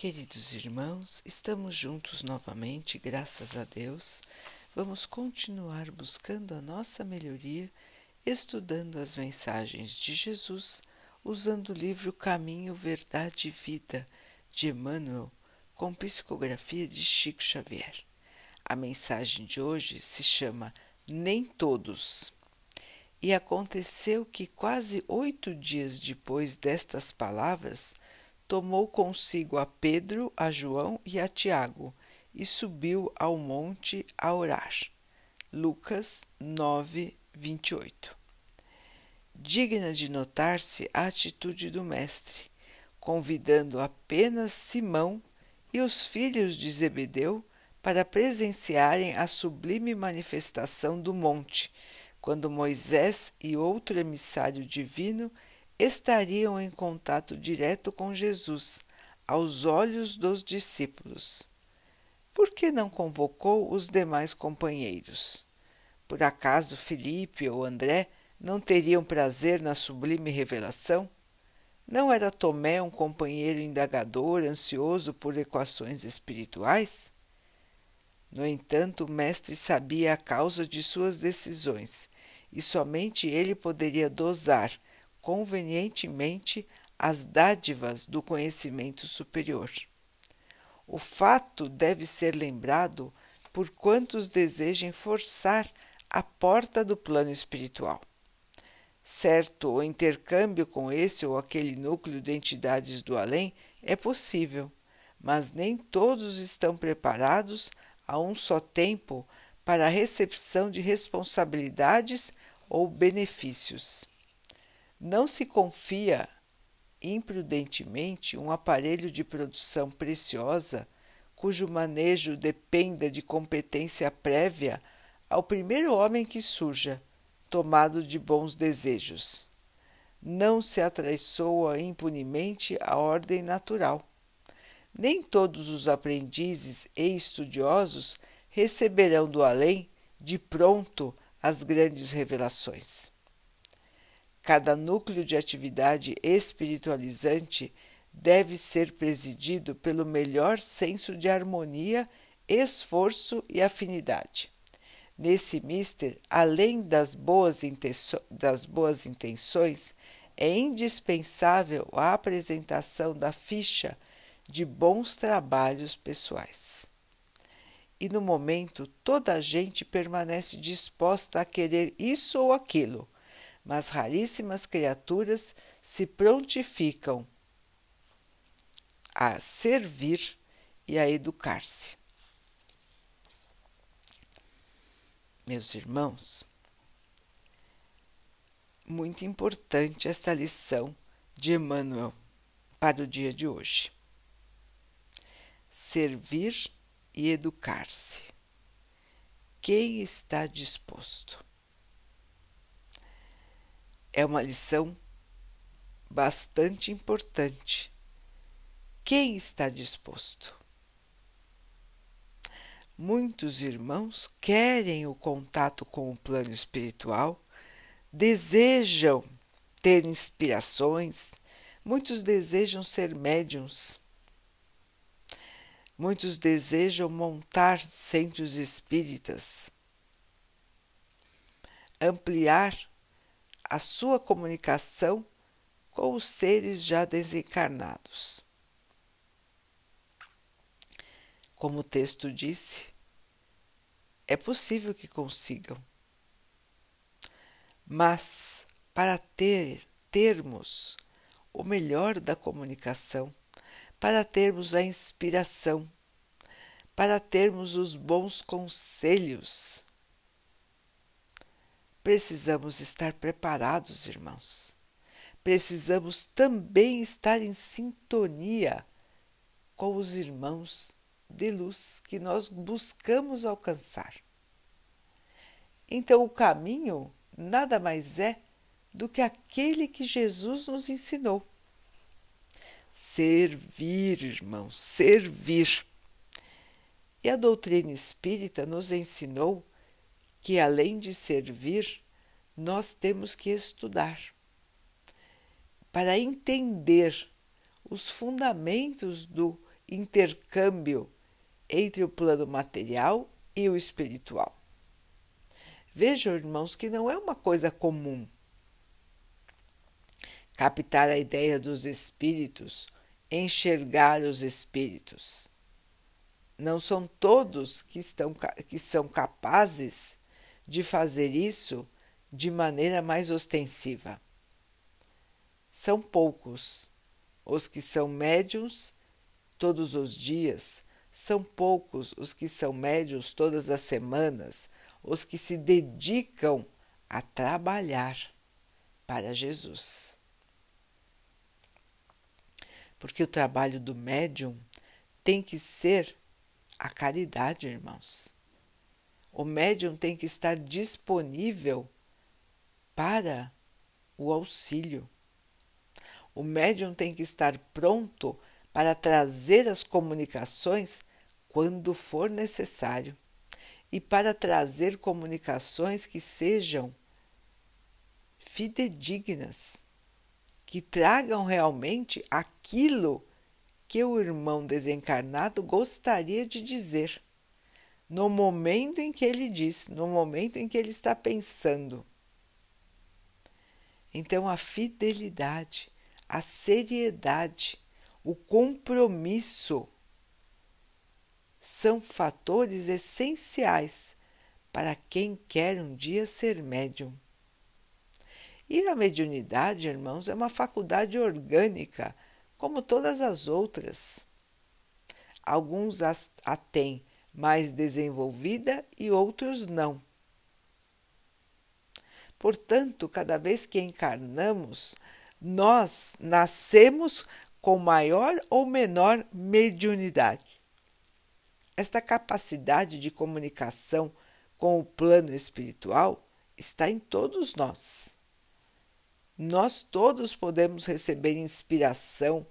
Queridos irmãos, estamos juntos novamente, graças a Deus. Vamos continuar buscando a nossa melhoria, estudando as mensagens de Jesus, usando o livro Caminho, Verdade e Vida de Emmanuel, com psicografia de Chico Xavier. A mensagem de hoje se chama Nem Todos. E aconteceu que, quase oito dias depois destas palavras, tomou consigo a Pedro, a João e a Tiago e subiu ao monte a orar. Lucas 9, 28. Digna de notar-se a atitude do Mestre, convidando apenas Simão e os filhos de Zebedeu para presenciarem a sublime manifestação do monte, quando Moisés e outro emissário divino estariam em contato direto com Jesus, aos olhos dos discípulos. Por que não convocou os demais companheiros? Por acaso Felipe ou André não teriam prazer na sublime revelação? Não era Tomé um companheiro indagador, ansioso por equações espirituais? No entanto, o mestre sabia a causa de suas decisões e somente ele poderia dosar convenientemente as dádivas do conhecimento superior. O fato deve ser lembrado por quantos desejem forçar a porta do plano espiritual. Certo, o intercâmbio com esse ou aquele núcleo de entidades do além é possível, mas nem todos estão preparados a um só tempo para a recepção de responsabilidades ou benefícios. Não se confia imprudentemente um aparelho de produção preciosa, cujo manejo dependa de competência prévia, ao primeiro homem que surja, tomado de bons desejos. Não se atraiçoa impunemente a ordem natural. Nem todos os aprendizes e estudiosos receberão do além, de pronto, as grandes revelações. Cada núcleo de atividade espiritualizante deve ser presidido pelo melhor senso de harmonia, esforço e afinidade. Nesse mister, além das boas, das boas intenções, é indispensável a apresentação da ficha de bons trabalhos pessoais. E no momento, toda a gente permanece disposta a querer isso ou aquilo mas raríssimas criaturas se prontificam a servir e a educar-se. Meus irmãos, muito importante esta lição de Emmanuel para o dia de hoje. Servir e educar-se. Quem está disposto? É uma lição bastante importante. Quem está disposto? Muitos irmãos querem o contato com o plano espiritual, desejam ter inspirações, muitos desejam ser médiums, muitos desejam montar centros espíritas, ampliar a sua comunicação com os seres já desencarnados. Como o texto disse, é possível que consigam. Mas para ter termos o melhor da comunicação, para termos a inspiração, para termos os bons conselhos, Precisamos estar preparados, irmãos. Precisamos também estar em sintonia com os irmãos de luz que nós buscamos alcançar. Então, o caminho nada mais é do que aquele que Jesus nos ensinou. Servir, irmãos, servir. E a doutrina espírita nos ensinou que além de servir, nós temos que estudar para entender os fundamentos do intercâmbio entre o plano material e o espiritual. Vejam, irmãos, que não é uma coisa comum captar a ideia dos espíritos, enxergar os espíritos. Não são todos que, estão, que são capazes de fazer isso de maneira mais ostensiva. São poucos os que são médiums todos os dias, são poucos os que são médiums todas as semanas, os que se dedicam a trabalhar para Jesus. Porque o trabalho do médium tem que ser a caridade, irmãos. O médium tem que estar disponível para o auxílio. O médium tem que estar pronto para trazer as comunicações quando for necessário e para trazer comunicações que sejam fidedignas que tragam realmente aquilo que o irmão desencarnado gostaria de dizer, no momento em que ele diz, no momento em que ele está pensando. Então, a fidelidade, a seriedade, o compromisso são fatores essenciais para quem quer um dia ser médium. E a mediunidade, irmãos, é uma faculdade orgânica, como todas as outras. Alguns a têm mais desenvolvida e outros não. Portanto, cada vez que encarnamos, nós nascemos com maior ou menor mediunidade. Esta capacidade de comunicação com o plano espiritual está em todos nós. Nós todos podemos receber inspiração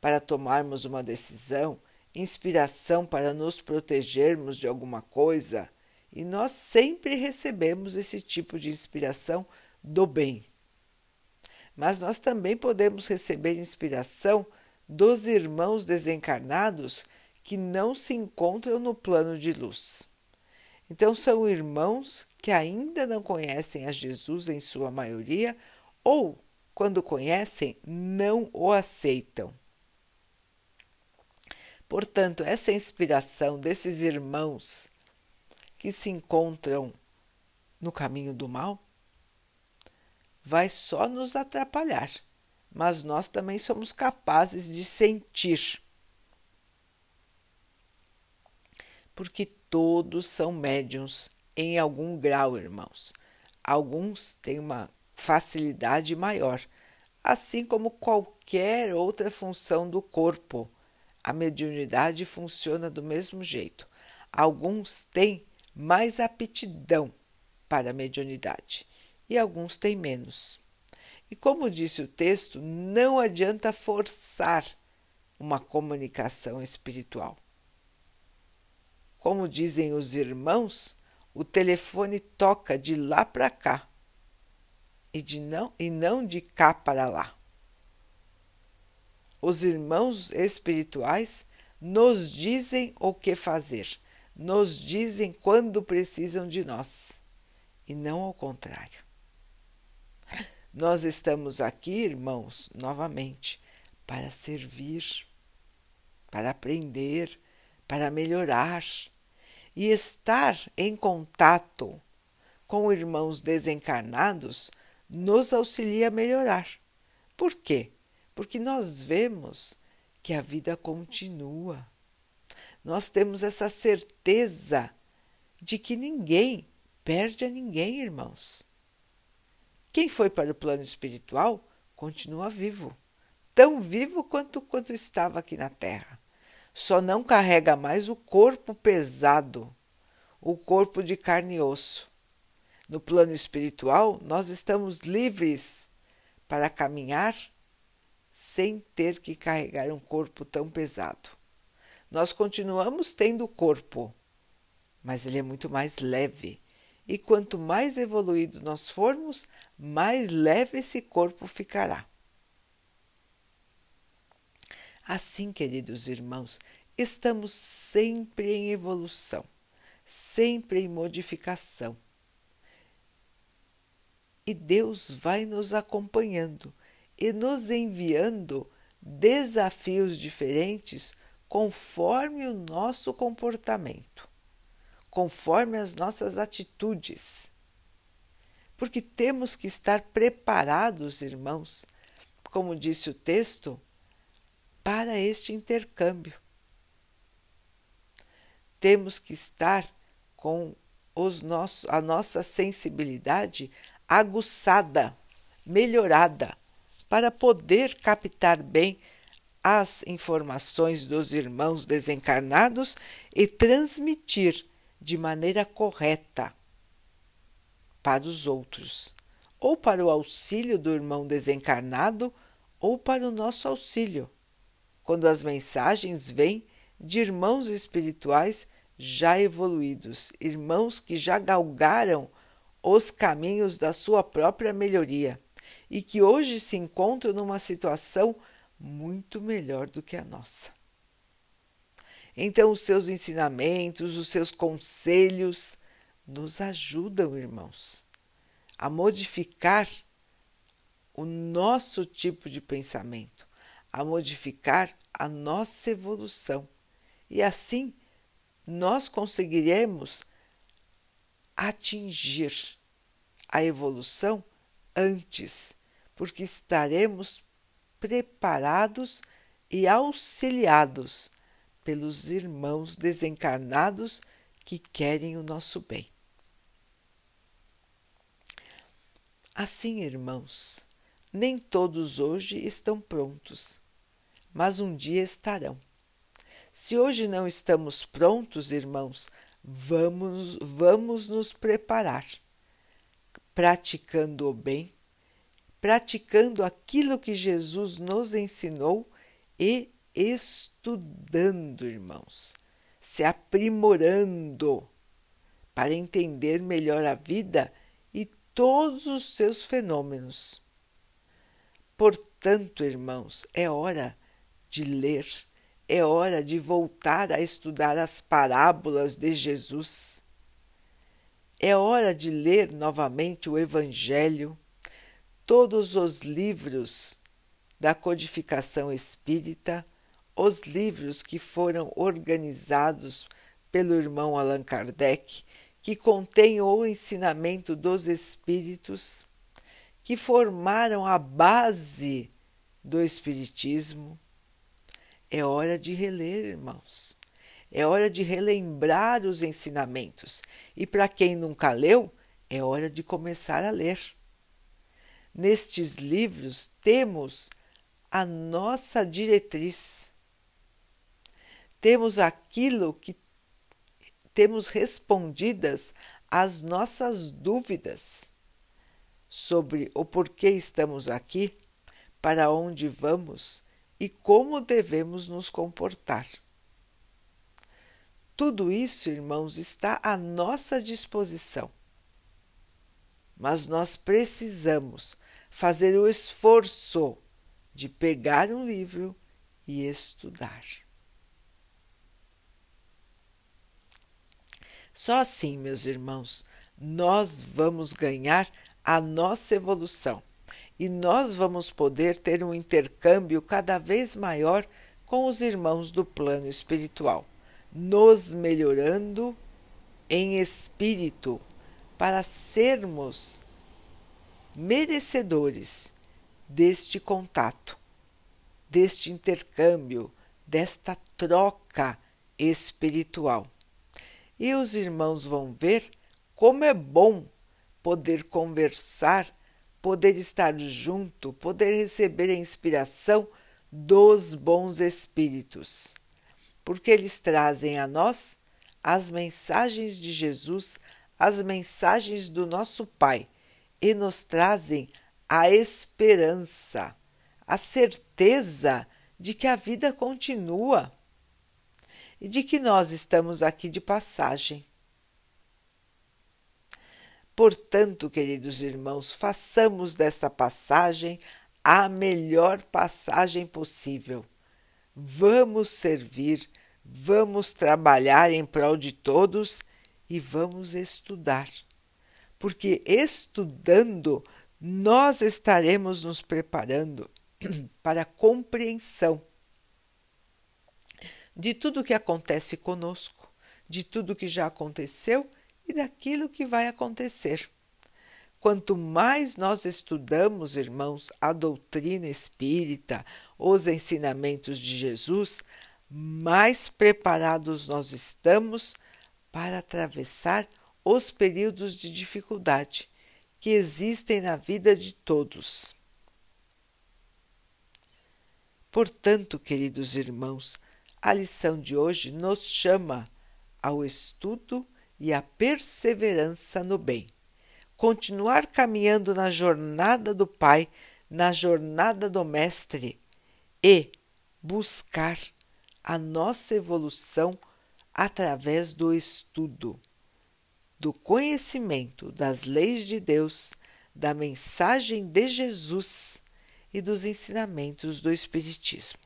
para tomarmos uma decisão, inspiração para nos protegermos de alguma coisa, e nós sempre recebemos esse tipo de inspiração do bem. Mas nós também podemos receber inspiração dos irmãos desencarnados que não se encontram no plano de luz. Então, são irmãos que ainda não conhecem a Jesus em sua maioria ou, quando conhecem, não o aceitam. Portanto, essa inspiração desses irmãos que se encontram no caminho do mal vai só nos atrapalhar, mas nós também somos capazes de sentir. Porque todos são médiums em algum grau, irmãos. Alguns têm uma facilidade maior, assim como qualquer outra função do corpo. A mediunidade funciona do mesmo jeito. Alguns têm mais aptidão para a mediunidade e alguns têm menos. E como disse o texto, não adianta forçar uma comunicação espiritual. Como dizem os irmãos, o telefone toca de lá para cá e, de não, e não de cá para lá. Os irmãos espirituais nos dizem o que fazer, nos dizem quando precisam de nós, e não ao contrário. Nós estamos aqui, irmãos, novamente, para servir, para aprender, para melhorar e estar em contato com irmãos desencarnados nos auxilia a melhorar. Por quê? Porque nós vemos que a vida continua. Nós temos essa certeza de que ninguém perde a ninguém, irmãos. Quem foi para o plano espiritual continua vivo, tão vivo quanto quanto estava aqui na Terra. Só não carrega mais o corpo pesado, o corpo de carne e osso. No plano espiritual, nós estamos livres para caminhar sem ter que carregar um corpo tão pesado. Nós continuamos tendo corpo, mas ele é muito mais leve. E quanto mais evoluído nós formos, mais leve esse corpo ficará. Assim, queridos irmãos, estamos sempre em evolução, sempre em modificação. E Deus vai nos acompanhando e nos enviando desafios diferentes conforme o nosso comportamento, conforme as nossas atitudes. Porque temos que estar preparados, irmãos, como disse o texto, para este intercâmbio. Temos que estar com os nossos, a nossa sensibilidade aguçada, melhorada, para poder captar bem as informações dos irmãos desencarnados e transmitir de maneira correta para os outros, ou para o auxílio do irmão desencarnado, ou para o nosso auxílio, quando as mensagens vêm de irmãos espirituais já evoluídos, irmãos que já galgaram os caminhos da sua própria melhoria e que hoje se encontram numa situação muito melhor do que a nossa. Então, os seus ensinamentos, os seus conselhos nos ajudam, irmãos, a modificar o nosso tipo de pensamento, a modificar a nossa evolução. E assim nós conseguiremos atingir a evolução antes, porque estaremos preparados e auxiliados pelos irmãos desencarnados que querem o nosso bem. Assim, irmãos, nem todos hoje estão prontos, mas um dia estarão. Se hoje não estamos prontos, irmãos, vamos, vamos nos preparar, praticando o bem, praticando aquilo que Jesus nos ensinou e estudando, irmãos, se aprimorando para entender melhor a vida e todos os seus fenômenos. Portanto, irmãos, é hora de ler é hora de voltar a estudar as parábolas de Jesus. É hora de ler novamente o Evangelho, todos os livros da codificação espírita, os livros que foram organizados pelo irmão Allan Kardec, que contêm o ensinamento dos espíritos, que formaram a base do Espiritismo é hora de reler, irmãos. É hora de relembrar os ensinamentos. E para quem nunca leu, é hora de começar a ler. Nestes livros temos a nossa diretriz. Temos aquilo que temos respondidas as nossas dúvidas sobre o porquê estamos aqui, para onde vamos e como devemos nos comportar. Tudo isso, irmãos, está à nossa disposição. Mas nós precisamos fazer o esforço de pegar um livro e estudar. Só assim, meus irmãos, nós vamos ganhar a nossa evolução e nós vamos poder ter um intercâmbio cada vez maior com os irmãos do plano espiritual, nos melhorando em espírito para sermos merecedores deste contato, deste intercâmbio, desta troca espiritual. E os irmãos vão ver como é bom poder conversar poder estar junto, poder receber a inspiração dos bons espíritos, porque eles trazem a nós as mensagens de Jesus, as mensagens do nosso Pai e nos trazem a esperança, a certeza de que a vida continua e de que nós estamos aqui de passagem. Portanto, queridos irmãos, façamos dessa passagem a melhor passagem possível. vamos servir, vamos trabalhar em prol de todos e vamos estudar. Porque estudando, nós estaremos nos preparando para a compreensão de tudo o que acontece conosco, de tudo que já aconteceu e daquilo que vai acontecer. Quanto mais nós estudamos, irmãos, a doutrina espírita, os ensinamentos de Jesus, mais preparados nós estamos para atravessar os períodos de dificuldade que existem na vida de todos. Portanto, queridos irmãos, a lição de hoje nos chama ao estudo e à perseverança no bem. Continuar caminhando na jornada do Pai, na jornada do Mestre e buscar a nossa evolução através do estudo, do conhecimento das leis de Deus, da mensagem de Jesus e dos ensinamentos do Espiritismo.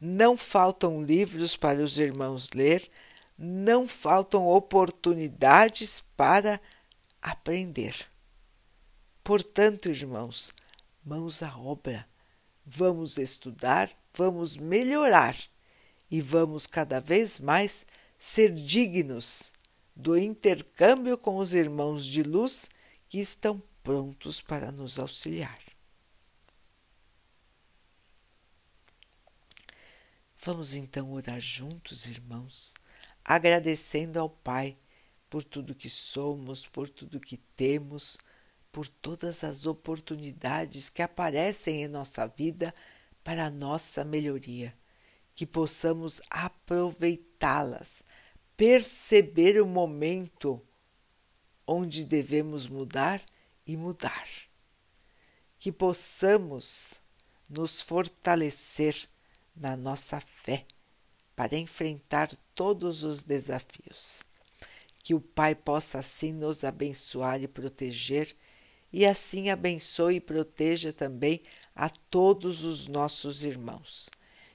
Não faltam livros para os irmãos ler, não faltam oportunidades para aprender. Portanto, irmãos, mãos à obra, vamos estudar, vamos melhorar e vamos cada vez mais ser dignos do intercâmbio com os irmãos de luz que estão prontos para nos auxiliar. Vamos então orar juntos, irmãos, agradecendo ao Pai por tudo que somos, por tudo que temos, por todas as oportunidades que aparecem em nossa vida para a nossa melhoria que possamos aproveitá-las, perceber o momento onde devemos mudar e mudar. Que possamos nos fortalecer na nossa fé para enfrentar todos os desafios. Que o Pai possa assim nos abençoar e proteger, e assim abençoe e proteja também a todos os nossos irmãos